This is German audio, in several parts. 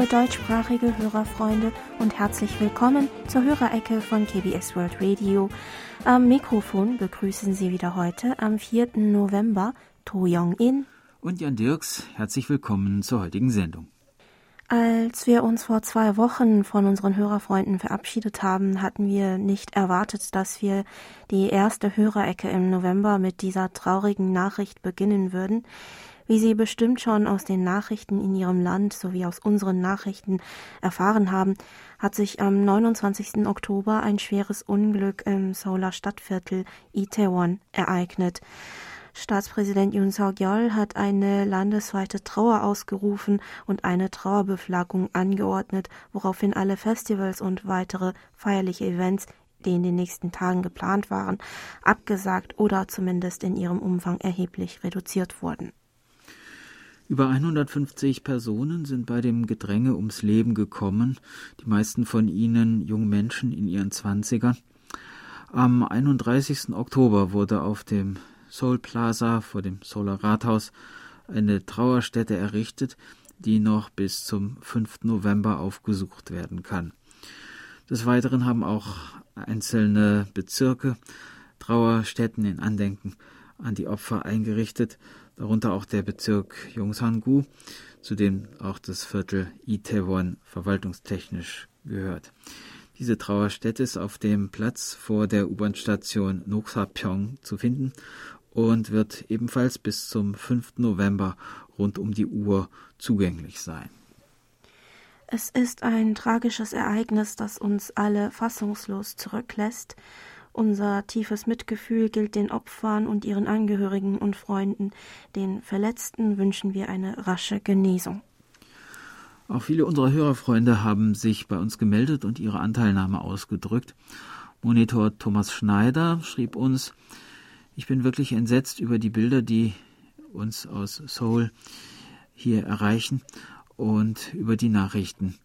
liebe deutschsprachige Hörerfreunde und herzlich willkommen zur Hörerecke von KBS World Radio. Am Mikrofon begrüßen Sie wieder heute am 4. November To Young-in und Jan Dirks. Herzlich willkommen zur heutigen Sendung. Als wir uns vor zwei Wochen von unseren Hörerfreunden verabschiedet haben, hatten wir nicht erwartet, dass wir die erste Hörerecke im November mit dieser traurigen Nachricht beginnen würden. Wie Sie bestimmt schon aus den Nachrichten in Ihrem Land sowie aus unseren Nachrichten erfahren haben, hat sich am 29. Oktober ein schweres Unglück im Seouler Stadtviertel Itaewon ereignet. Staatspräsident Yoon Suk-yeol hat eine landesweite Trauer ausgerufen und eine Trauerbeflaggung angeordnet, woraufhin alle Festivals und weitere feierliche Events die in den nächsten Tagen geplant waren, abgesagt oder zumindest in ihrem Umfang erheblich reduziert wurden. Über 150 Personen sind bei dem Gedränge ums Leben gekommen, die meisten von ihnen junge Menschen in ihren Zwanzigern. Am 31. Oktober wurde auf dem Seoul Plaza vor dem Seouler Rathaus eine Trauerstätte errichtet, die noch bis zum 5. November aufgesucht werden kann. Des Weiteren haben auch einzelne Bezirke Trauerstätten in Andenken an die Opfer eingerichtet, darunter auch der Bezirk Yongsan-gu, zu dem auch das Viertel Itaewon verwaltungstechnisch gehört. Diese Trauerstätte ist auf dem Platz vor der U-Bahn-Station Noksapyeong zu finden und wird ebenfalls bis zum 5. November rund um die Uhr zugänglich sein. Es ist ein tragisches Ereignis, das uns alle fassungslos zurücklässt. Unser tiefes Mitgefühl gilt den Opfern und ihren Angehörigen und Freunden. Den Verletzten wünschen wir eine rasche Genesung. Auch viele unserer Hörerfreunde haben sich bei uns gemeldet und ihre Anteilnahme ausgedrückt. Monitor Thomas Schneider schrieb uns, ich bin wirklich entsetzt über die Bilder, die uns aus Seoul hier erreichen und über die Nachrichten.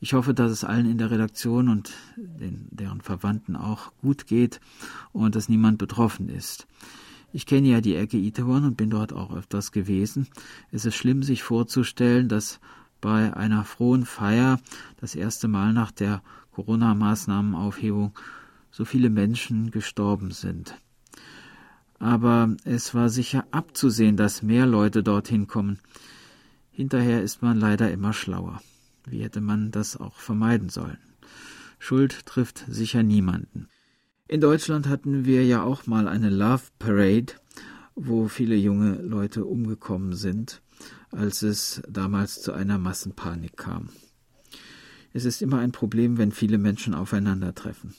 Ich hoffe, dass es allen in der Redaktion und den, deren Verwandten auch gut geht und dass niemand betroffen ist. Ich kenne ja die Ecke Itaewon und bin dort auch öfters gewesen. Es ist schlimm, sich vorzustellen, dass bei einer frohen Feier das erste Mal nach der Corona-Maßnahmenaufhebung so viele Menschen gestorben sind. Aber es war sicher abzusehen, dass mehr Leute dorthin kommen. Hinterher ist man leider immer schlauer. Wie hätte man das auch vermeiden sollen? Schuld trifft sicher niemanden. In Deutschland hatten wir ja auch mal eine Love Parade, wo viele junge Leute umgekommen sind, als es damals zu einer Massenpanik kam. Es ist immer ein Problem, wenn viele Menschen aufeinandertreffen.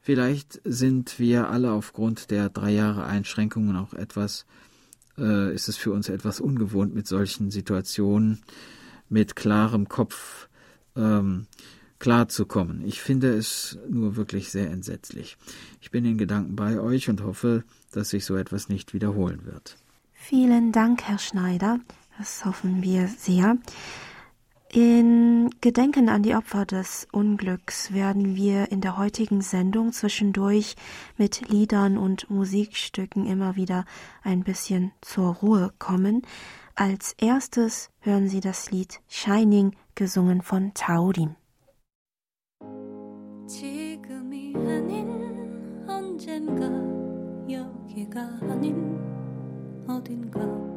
Vielleicht sind wir alle aufgrund der drei Jahre Einschränkungen auch etwas äh, ist es für uns etwas ungewohnt, mit solchen Situationen mit klarem Kopf ähm, klarzukommen. Ich finde es nur wirklich sehr entsetzlich. Ich bin in Gedanken bei euch und hoffe, dass sich so etwas nicht wiederholen wird. Vielen Dank, Herr Schneider. Das hoffen wir sehr. In Gedenken an die Opfer des Unglücks werden wir in der heutigen Sendung zwischendurch mit Liedern und Musikstücken immer wieder ein bisschen zur Ruhe kommen. Als erstes hören Sie das Lied Shining, gesungen von Taurim. 지금이 아닌 언젠가 여기가 아닌 어딘가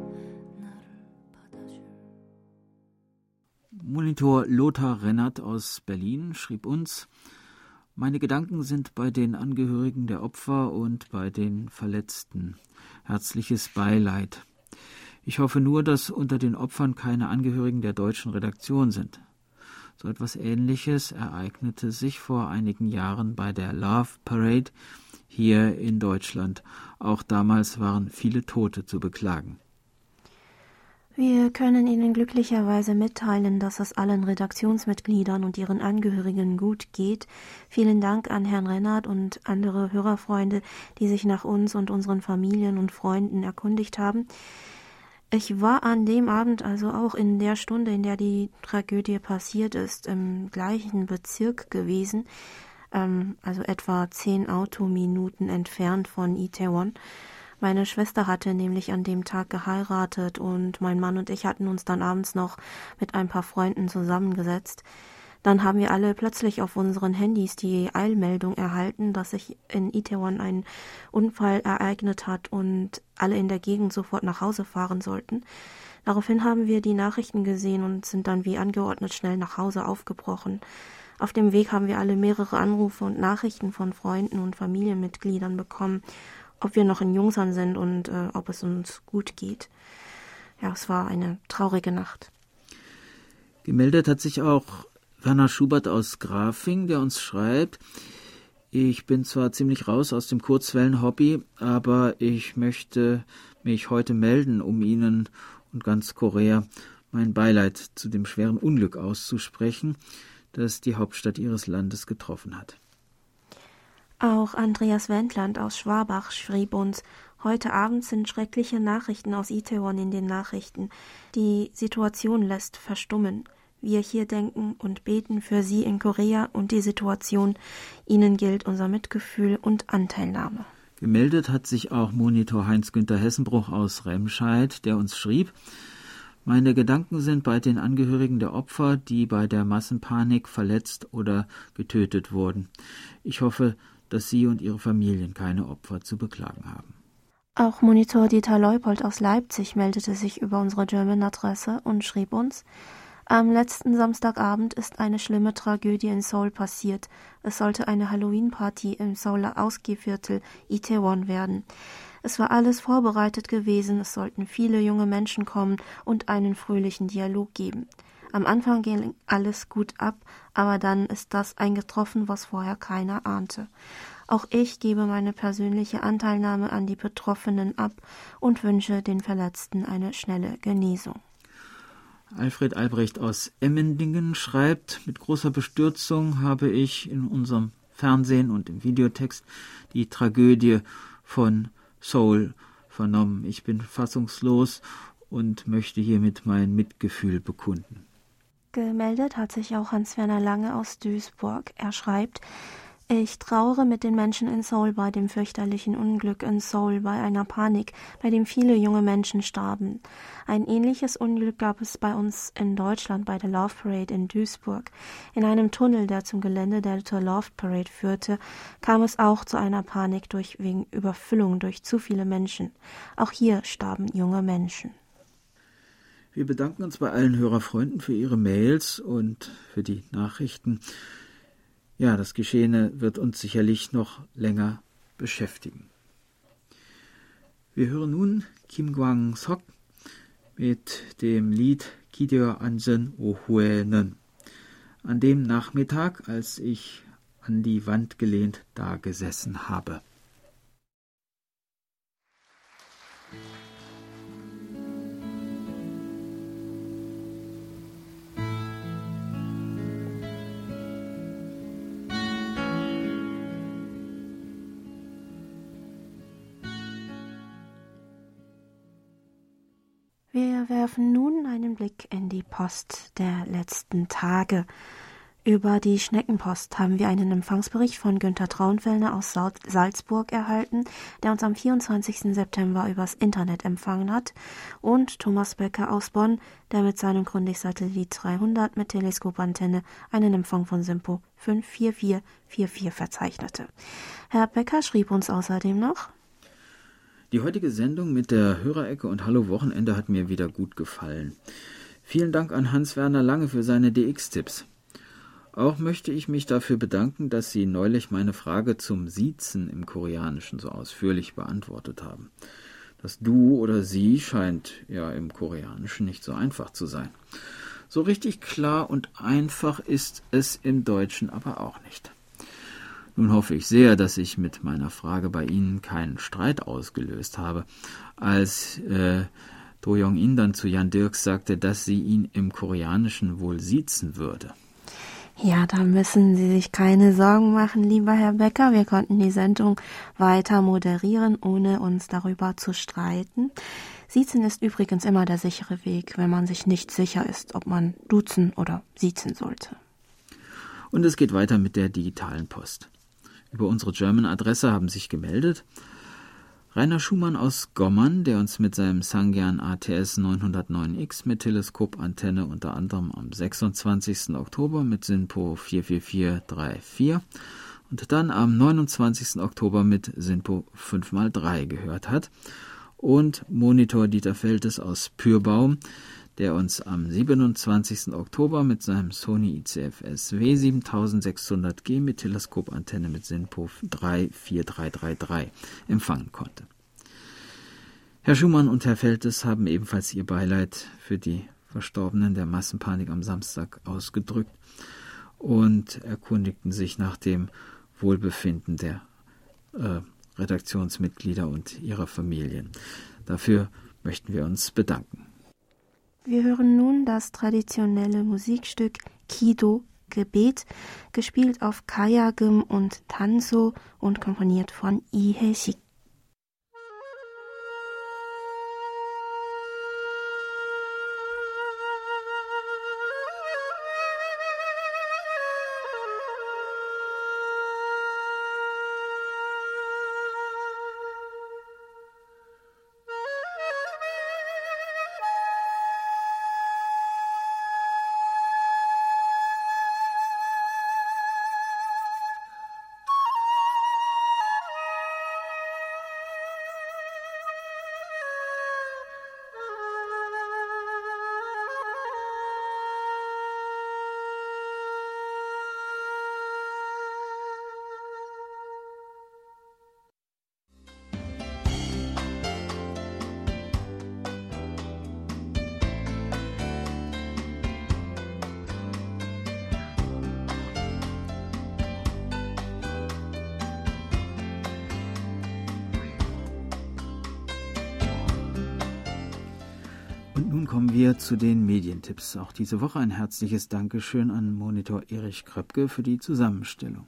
Monitor Lothar Rennert aus Berlin schrieb uns, meine Gedanken sind bei den Angehörigen der Opfer und bei den Verletzten. Herzliches Beileid. Ich hoffe nur, dass unter den Opfern keine Angehörigen der deutschen Redaktion sind. So etwas Ähnliches ereignete sich vor einigen Jahren bei der Love Parade hier in Deutschland. Auch damals waren viele Tote zu beklagen. Wir können Ihnen glücklicherweise mitteilen, dass es allen Redaktionsmitgliedern und ihren Angehörigen gut geht. Vielen Dank an Herrn Rennert und andere Hörerfreunde, die sich nach uns und unseren Familien und Freunden erkundigt haben. Ich war an dem Abend also auch in der Stunde, in der die Tragödie passiert ist, im gleichen Bezirk gewesen, ähm, also etwa zehn Autominuten entfernt von Itaewon. Meine Schwester hatte nämlich an dem Tag geheiratet und mein Mann und ich hatten uns dann abends noch mit ein paar Freunden zusammengesetzt. Dann haben wir alle plötzlich auf unseren Handys die Eilmeldung erhalten, dass sich in Itaewon ein Unfall ereignet hat und alle in der Gegend sofort nach Hause fahren sollten. Daraufhin haben wir die Nachrichten gesehen und sind dann wie angeordnet schnell nach Hause aufgebrochen. Auf dem Weg haben wir alle mehrere Anrufe und Nachrichten von Freunden und Familienmitgliedern bekommen, ob wir noch in Jungsan sind und äh, ob es uns gut geht. Ja, es war eine traurige Nacht. Gemeldet hat sich auch Werner Schubert aus Grafing, der uns schreibt, ich bin zwar ziemlich raus aus dem Kurzwellen-Hobby, aber ich möchte mich heute melden, um Ihnen und ganz Korea mein Beileid zu dem schweren Unglück auszusprechen, das die Hauptstadt Ihres Landes getroffen hat. Auch Andreas Wendland aus Schwabach schrieb uns, heute Abend sind schreckliche Nachrichten aus Itaewon in den Nachrichten. Die Situation lässt verstummen. Wir hier denken und beten für Sie in Korea und die Situation. Ihnen gilt unser Mitgefühl und Anteilnahme. Gemeldet hat sich auch Monitor Heinz-Günther Hessenbruch aus Remscheid, der uns schrieb, meine Gedanken sind bei den Angehörigen der Opfer, die bei der Massenpanik verletzt oder getötet wurden. Ich hoffe, dass Sie und Ihre Familien keine Opfer zu beklagen haben. Auch Monitor Dieter Leupold aus Leipzig meldete sich über unsere German-Adresse und schrieb uns, am letzten Samstagabend ist eine schlimme Tragödie in Seoul passiert. Es sollte eine Halloween-Party im Seouler Ausgehviertel Itaewon werden. Es war alles vorbereitet gewesen, es sollten viele junge Menschen kommen und einen fröhlichen Dialog geben. Am Anfang ging alles gut ab, aber dann ist das eingetroffen, was vorher keiner ahnte. Auch ich gebe meine persönliche Anteilnahme an die Betroffenen ab und wünsche den Verletzten eine schnelle Genesung. Alfred Albrecht aus Emmendingen schreibt, mit großer Bestürzung habe ich in unserem Fernsehen und im Videotext die Tragödie von Soul vernommen. Ich bin fassungslos und möchte hiermit mein Mitgefühl bekunden. Gemeldet hat sich auch Hans-Werner Lange aus Duisburg. Er schreibt, ich trauere mit den Menschen in Seoul bei dem fürchterlichen Unglück in Seoul, bei einer Panik, bei dem viele junge Menschen starben. Ein ähnliches Unglück gab es bei uns in Deutschland bei der Love Parade in Duisburg. In einem Tunnel, der zum Gelände der Love Parade führte, kam es auch zu einer Panik durch wegen Überfüllung durch zu viele Menschen. Auch hier starben junge Menschen. Wir bedanken uns bei allen Hörerfreunden für ihre Mails und für die Nachrichten. Ja, das Geschehene wird uns sicherlich noch länger beschäftigen. Wir hören nun Kim Kwang-sok mit dem Lied Kideo Ansen Ohuenen. An dem Nachmittag, als ich an die Wand gelehnt dagesessen habe. Wir werfen nun einen Blick in die Post der letzten Tage. Über die Schneckenpost haben wir einen Empfangsbericht von Günter Traunfellner aus Salzburg erhalten, der uns am 24. September übers Internet empfangen hat, und Thomas Becker aus Bonn, der mit seinem Grundig-Satellit 300 mit Teleskopantenne einen Empfang von Simpo 54444 verzeichnete. Herr Becker schrieb uns außerdem noch, die heutige Sendung mit der Hörerecke und Hallo Wochenende hat mir wieder gut gefallen. Vielen Dank an Hans-Werner Lange für seine DX-Tipps. Auch möchte ich mich dafür bedanken, dass Sie neulich meine Frage zum Siezen im Koreanischen so ausführlich beantwortet haben. Das Du oder Sie scheint ja im Koreanischen nicht so einfach zu sein. So richtig klar und einfach ist es im Deutschen aber auch nicht. Nun hoffe ich sehr, dass ich mit meiner Frage bei Ihnen keinen Streit ausgelöst habe, als äh, Do Jong-in dann zu Jan Dirks sagte, dass sie ihn im Koreanischen wohl siezen würde. Ja, da müssen Sie sich keine Sorgen machen, lieber Herr Becker. Wir konnten die Sendung weiter moderieren, ohne uns darüber zu streiten. Siezen ist übrigens immer der sichere Weg, wenn man sich nicht sicher ist, ob man duzen oder siezen sollte. Und es geht weiter mit der digitalen Post über unsere German-Adresse haben sich gemeldet Rainer Schumann aus Gommern, der uns mit seinem Sangyan ATS 909X mit Teleskopantenne unter anderem am 26. Oktober mit SINPO 44434 und dann am 29. Oktober mit SINPO 5x3 gehört hat. Und Monitor Dieter Feltes aus Pürbaum, der uns am 27. Oktober mit seinem Sony ICFS W7600G mit Teleskopantenne mit SINPO 34333 empfangen konnte. Herr Schumann und Herr Feltes haben ebenfalls ihr Beileid für die Verstorbenen der Massenpanik am Samstag ausgedrückt und erkundigten sich nach dem Wohlbefinden der äh, Redaktionsmitglieder und ihrer Familien. Dafür möchten wir uns bedanken. Wir hören nun das traditionelle Musikstück Kido Gebet, gespielt auf Kayagum und Tanso und komponiert von Lee Hae-sik. Kommen wir zu den Medientipps. Auch diese Woche ein herzliches Dankeschön an Monitor Erich Kröpke für die Zusammenstellung.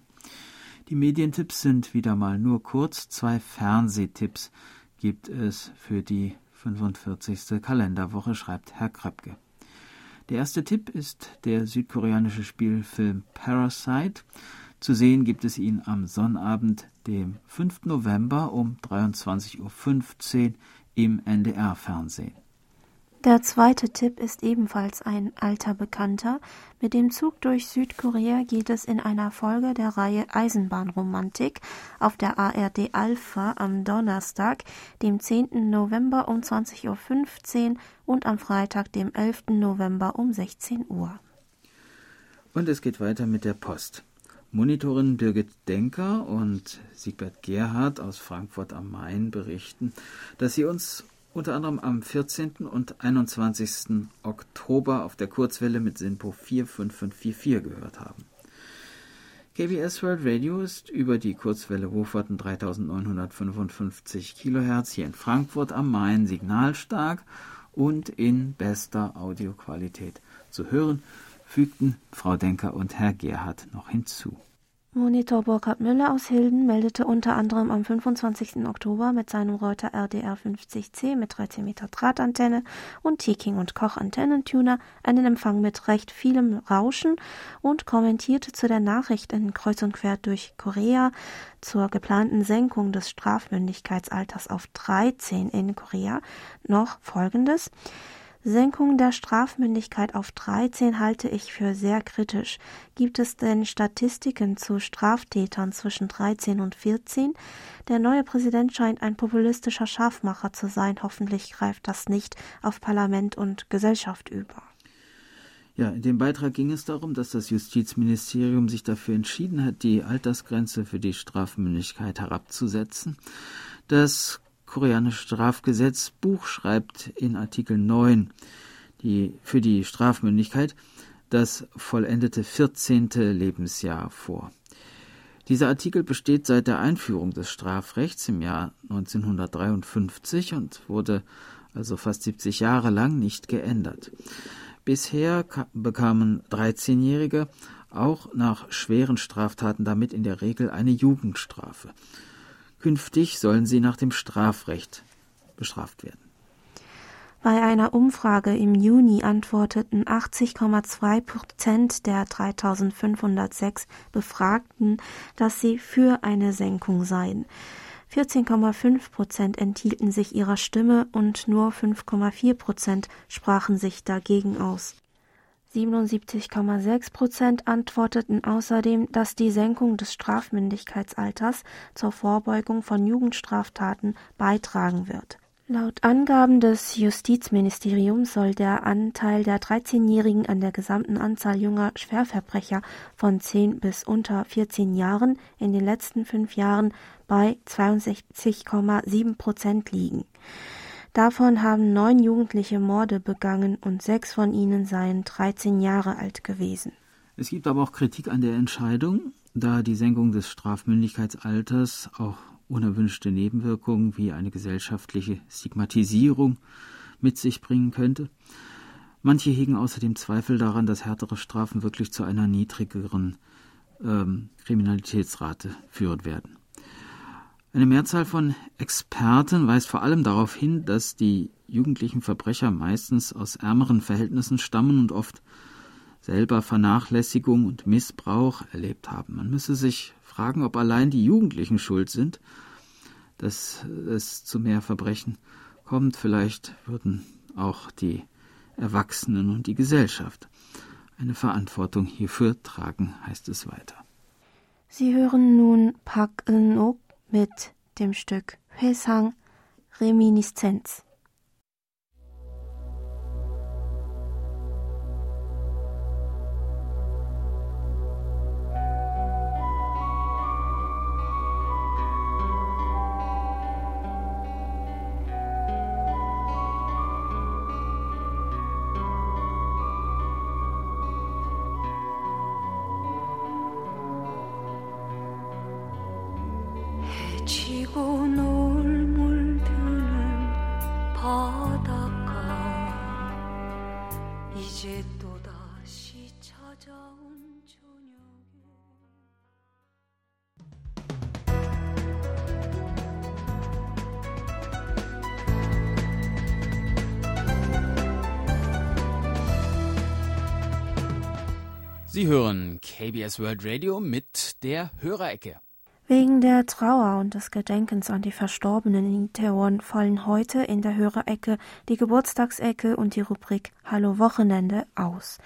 Die Medientipps sind wieder mal nur kurz. Zwei Fernsehtipps gibt es für die 45. Kalenderwoche, schreibt Herr Kröpke. Der erste Tipp ist der südkoreanische Spielfilm Parasite. Zu sehen gibt es ihn am Sonnabend, dem 5. November um 23.15 Uhr im NDR-Fernsehen. Der zweite Tipp ist ebenfalls ein alter Bekannter. Mit dem Zug durch Südkorea geht es in einer Folge der Reihe Eisenbahnromantik auf der ARD Alpha am Donnerstag, dem 10. November um 20.15 Uhr und am Freitag, dem 11. November um 16 Uhr. Und es geht weiter mit der Post. Monitorin Birgit Denker und Siegbert Gerhard aus Frankfurt am Main berichten, dass sie uns unter anderem am 14. und 21. Oktober auf der Kurzwelle mit SINPO 45544 gehört haben. KBS World Radio ist über die Kurzwelle Hochwarten 3955 kHz hier in Frankfurt am Main signalstark und in bester Audioqualität zu hören, fügten Frau Denker und Herr Gerhard noch hinzu. Monitor Burkhard Müller aus Hilden meldete unter anderem am 25. Oktober mit seinem Reuter RDR 50C mit 13 Meter Drahtantenne und Teking und Koch Antennentuner einen Empfang mit recht vielem Rauschen und kommentierte zu der Nachricht in Kreuz und Quer durch Korea zur geplanten Senkung des Strafmündigkeitsalters auf 13 in Korea noch Folgendes. Senkung der Strafmündigkeit auf 13 halte ich für sehr kritisch. Gibt es denn Statistiken zu Straftätern zwischen 13 und 14? Der neue Präsident scheint ein populistischer Scharfmacher zu sein. Hoffentlich greift das nicht auf Parlament und Gesellschaft über. Ja, in dem Beitrag ging es darum, dass das Justizministerium sich dafür entschieden hat, die Altersgrenze für die Strafmündigkeit herabzusetzen. Das koreanische Strafgesetzbuch schreibt in Artikel 9 die, für die Strafmündigkeit das vollendete 14. Lebensjahr vor. Dieser Artikel besteht seit der Einführung des Strafrechts im Jahr 1953 und wurde also fast 70 Jahre lang nicht geändert. Bisher bekamen 13-Jährige auch nach schweren Straftaten damit in der Regel eine Jugendstrafe. Künftig sollen sie nach dem Strafrecht bestraft werden. Bei einer Umfrage im Juni antworteten 80,2 Prozent der 3506 Befragten, dass sie für eine Senkung seien. 14,5 Prozent enthielten sich ihrer Stimme und nur 5,4 Prozent sprachen sich dagegen aus. 77,6 Prozent antworteten außerdem, dass die Senkung des Strafmündigkeitsalters zur Vorbeugung von Jugendstraftaten beitragen wird. Laut Angaben des Justizministeriums soll der Anteil der 13-Jährigen an der gesamten Anzahl junger Schwerverbrecher von 10 bis unter 14 Jahren in den letzten fünf Jahren bei 62,7 Prozent liegen. Davon haben neun Jugendliche Morde begangen und sechs von ihnen seien 13 Jahre alt gewesen. Es gibt aber auch Kritik an der Entscheidung, da die Senkung des Strafmündigkeitsalters auch unerwünschte Nebenwirkungen wie eine gesellschaftliche Stigmatisierung mit sich bringen könnte. Manche hegen außerdem Zweifel daran, dass härtere Strafen wirklich zu einer niedrigeren ähm, Kriminalitätsrate führen werden. Eine Mehrzahl von Experten weist vor allem darauf hin, dass die jugendlichen Verbrecher meistens aus ärmeren Verhältnissen stammen und oft selber Vernachlässigung und Missbrauch erlebt haben. Man müsse sich fragen, ob allein die Jugendlichen schuld sind, dass es zu mehr Verbrechen kommt. Vielleicht würden auch die Erwachsenen und die Gesellschaft eine Verantwortung hierfür tragen, heißt es weiter. Sie hören nun Pak Eun-ok mit dem Stück Hwesang Reminiszenz. Sie hören KBS World Radio mit der Hörerecke. Wegen der Trauer und des Gedenkens an die Verstorbenen in Itaewon fallen heute in der Hörerecke die Geburtstagsecke und die Rubrik Hallo Wochenende aus.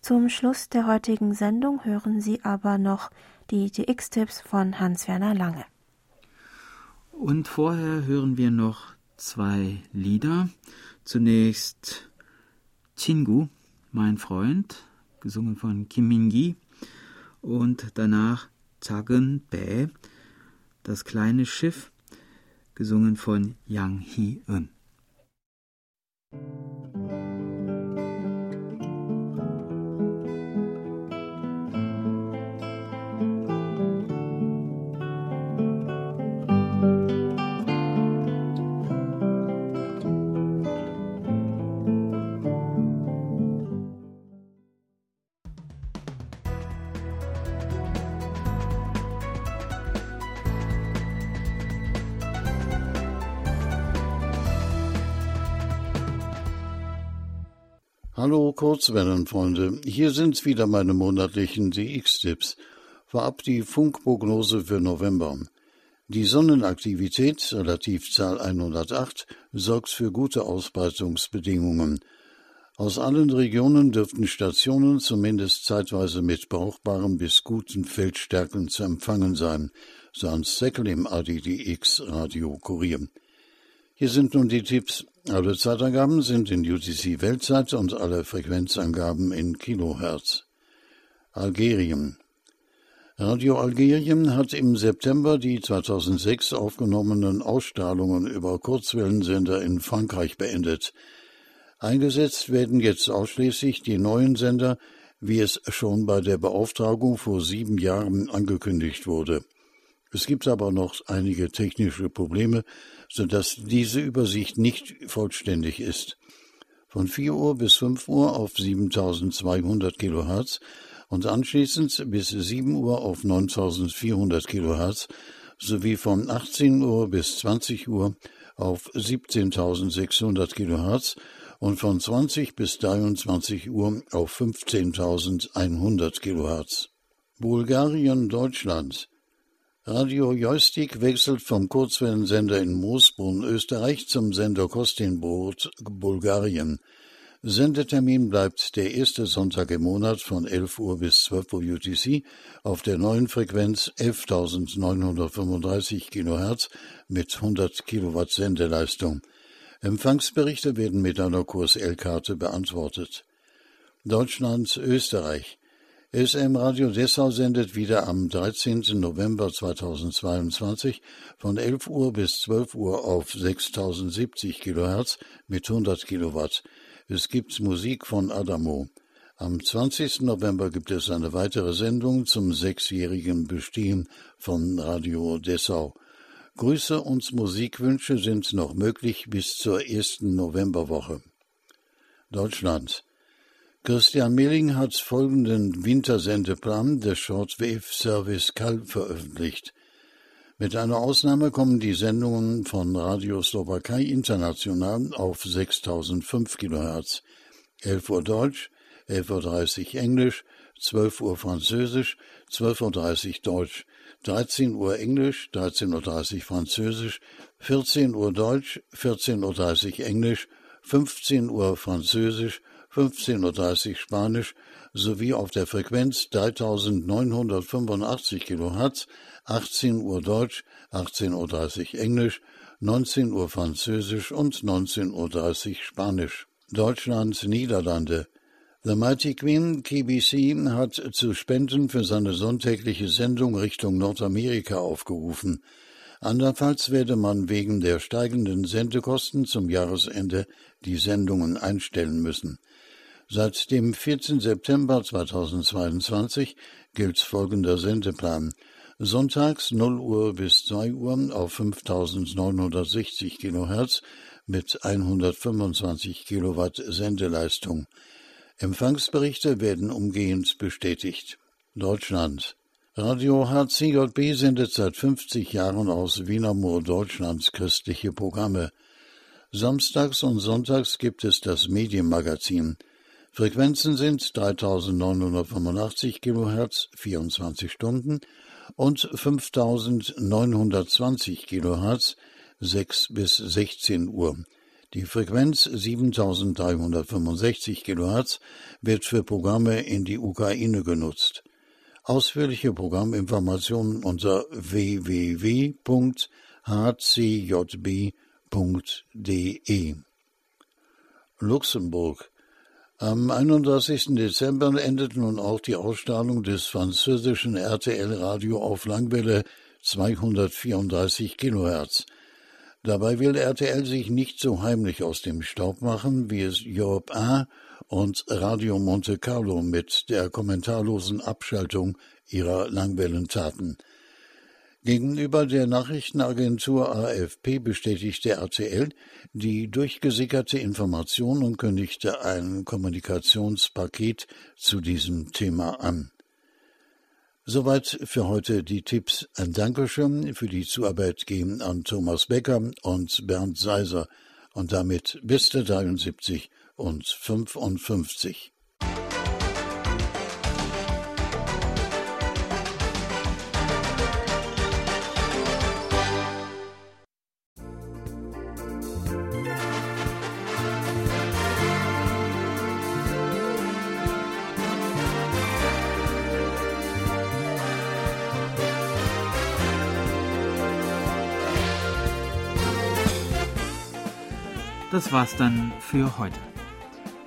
Zum Schluss der heutigen Sendung hören Sie aber noch die DX-Tipps von Hans-Werner Lange. Und vorher hören wir noch zwei Lieder. Zunächst Chingu, mein Freund, gesungen von Kim Min-gi, und danach Zagen Bae, das kleine Schiff, gesungen von Yang Hee-eun. Hallo Kurzwellenfreunde, hier sind wieder meine monatlichen DX-Tipps. Vorab die Funkprognose für November. Die Sonnenaktivität, Relativzahl 108, sorgt für gute Ausbreitungsbedingungen. Aus allen Regionen dürften Stationen zumindest zeitweise mit brauchbaren bis guten Feldstärken zu empfangen sein, so Hans Seckel im ADDX Radio Kurier. Hier sind nun die Tipps. Alle Zeitangaben sind in UTC Weltzeit und alle Frequenzangaben in Kilohertz. Algerien. Radio Algerien hat im September die 2006 aufgenommenen Ausstrahlungen über Kurzwellensender in Frankreich beendet. Eingesetzt werden jetzt ausschließlich die neuen Sender, wie es schon bei der Beauftragung vor sieben Jahren angekündigt wurde. Es gibt aber noch einige technische Probleme, so dass diese Übersicht nicht vollständig ist. Von 4 Uhr bis 5 Uhr auf 7200 Kilohertz und anschließend bis 7 Uhr auf 9400 Kilohertz sowie von 18 Uhr bis 20 Uhr auf 17.600 Kilohertz und von 20 bis 23 Uhr auf 15.100 Kilohertz. Bulgarien, Deutschland Radio Joystick wechselt vom Kurzwellensender in Moosbrunn, Österreich, zum Sender Kostinbrod, Bulgarien. Sendetermin bleibt der erste Sonntag im Monat von 11 Uhr bis 12 Uhr UTC auf der neuen Frequenz 11.935 kHz mit 100 Kilowatt Sendeleistung. Empfangsberichte werden mit einer Kurs-L-Karte beantwortet. Deutschland, Österreich. SM Radio Dessau sendet wieder am 13. November 2022 von 11 Uhr bis 12 Uhr auf 6070 kHz mit 100 Kilowatt. Es gibt Musik von Adamo. Am 20. November gibt es eine weitere Sendung zum sechsjährigen Bestehen von Radio Dessau. Grüße und Musikwünsche sind noch möglich bis zur ersten Novemberwoche. Deutschland. Christian Milling hat folgenden Wintersendeplan des Shortwave Service CAL veröffentlicht. Mit einer Ausnahme kommen die Sendungen von Radio Slowakei International auf 6005 kHz. 11 Uhr Deutsch, 11.30 Uhr Englisch, 12 Uhr Französisch, 12.30 Uhr Deutsch, 13 Uhr Englisch, 13.30 Uhr Französisch, 14 Uhr Deutsch, 14.30 Uhr Englisch, 15 Uhr Französisch, 15.30 Uhr Spanisch sowie auf der Frequenz 3985 kHz 18 Uhr Deutsch, 18.30 Uhr Englisch, 19 Uhr Französisch und 19.30 Uhr Spanisch. Deutschland, Niederlande. The Mighty Queen KBC hat zu Spenden für seine sonntägliche Sendung Richtung Nordamerika aufgerufen. Andernfalls werde man wegen der steigenden Sendekosten zum Jahresende die Sendungen einstellen müssen. Seit dem 14. September 2022 gilt folgender Sendeplan. Sonntags 0 Uhr bis 2 Uhr auf 5960 kHz mit 125 Kilowatt Sendeleistung. Empfangsberichte werden umgehend bestätigt. Deutschland. Radio HCJB sendet seit 50 Jahren aus Wienermoor Deutschlands christliche Programme. Samstags und sonntags gibt es das Medienmagazin. Frequenzen sind 3985 kHz 24 Stunden und 5920 kHz 6 bis 16 Uhr. Die Frequenz 7365 kHz wird für Programme in die Ukraine genutzt. Ausführliche Programminformationen unter www.hcjb.de Luxemburg am 31. Dezember endet nun auch die Ausstrahlung des französischen RTL-Radio auf Langwelle 234 kHz. Dabei will RTL sich nicht so heimlich aus dem Staub machen, wie es Europe 1 und Radio Monte Carlo mit der kommentarlosen Abschaltung ihrer Langwellen taten. Gegenüber der Nachrichtenagentur AFP bestätigte RTL die durchgesickerte Information und kündigte ein Kommunikationspaket zu diesem Thema an. Soweit für heute die Tipps. Ein Dankeschön für die Zuarbeit gehen an Thomas Becker und Bernd Seiser und damit bis der 73 und 55. Das war's dann für heute.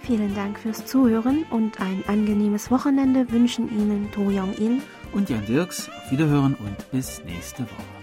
Vielen Dank fürs Zuhören und ein angenehmes Wochenende wünschen Ihnen To Young In und Jan Dirks. Auf Wiederhören und bis nächste Woche.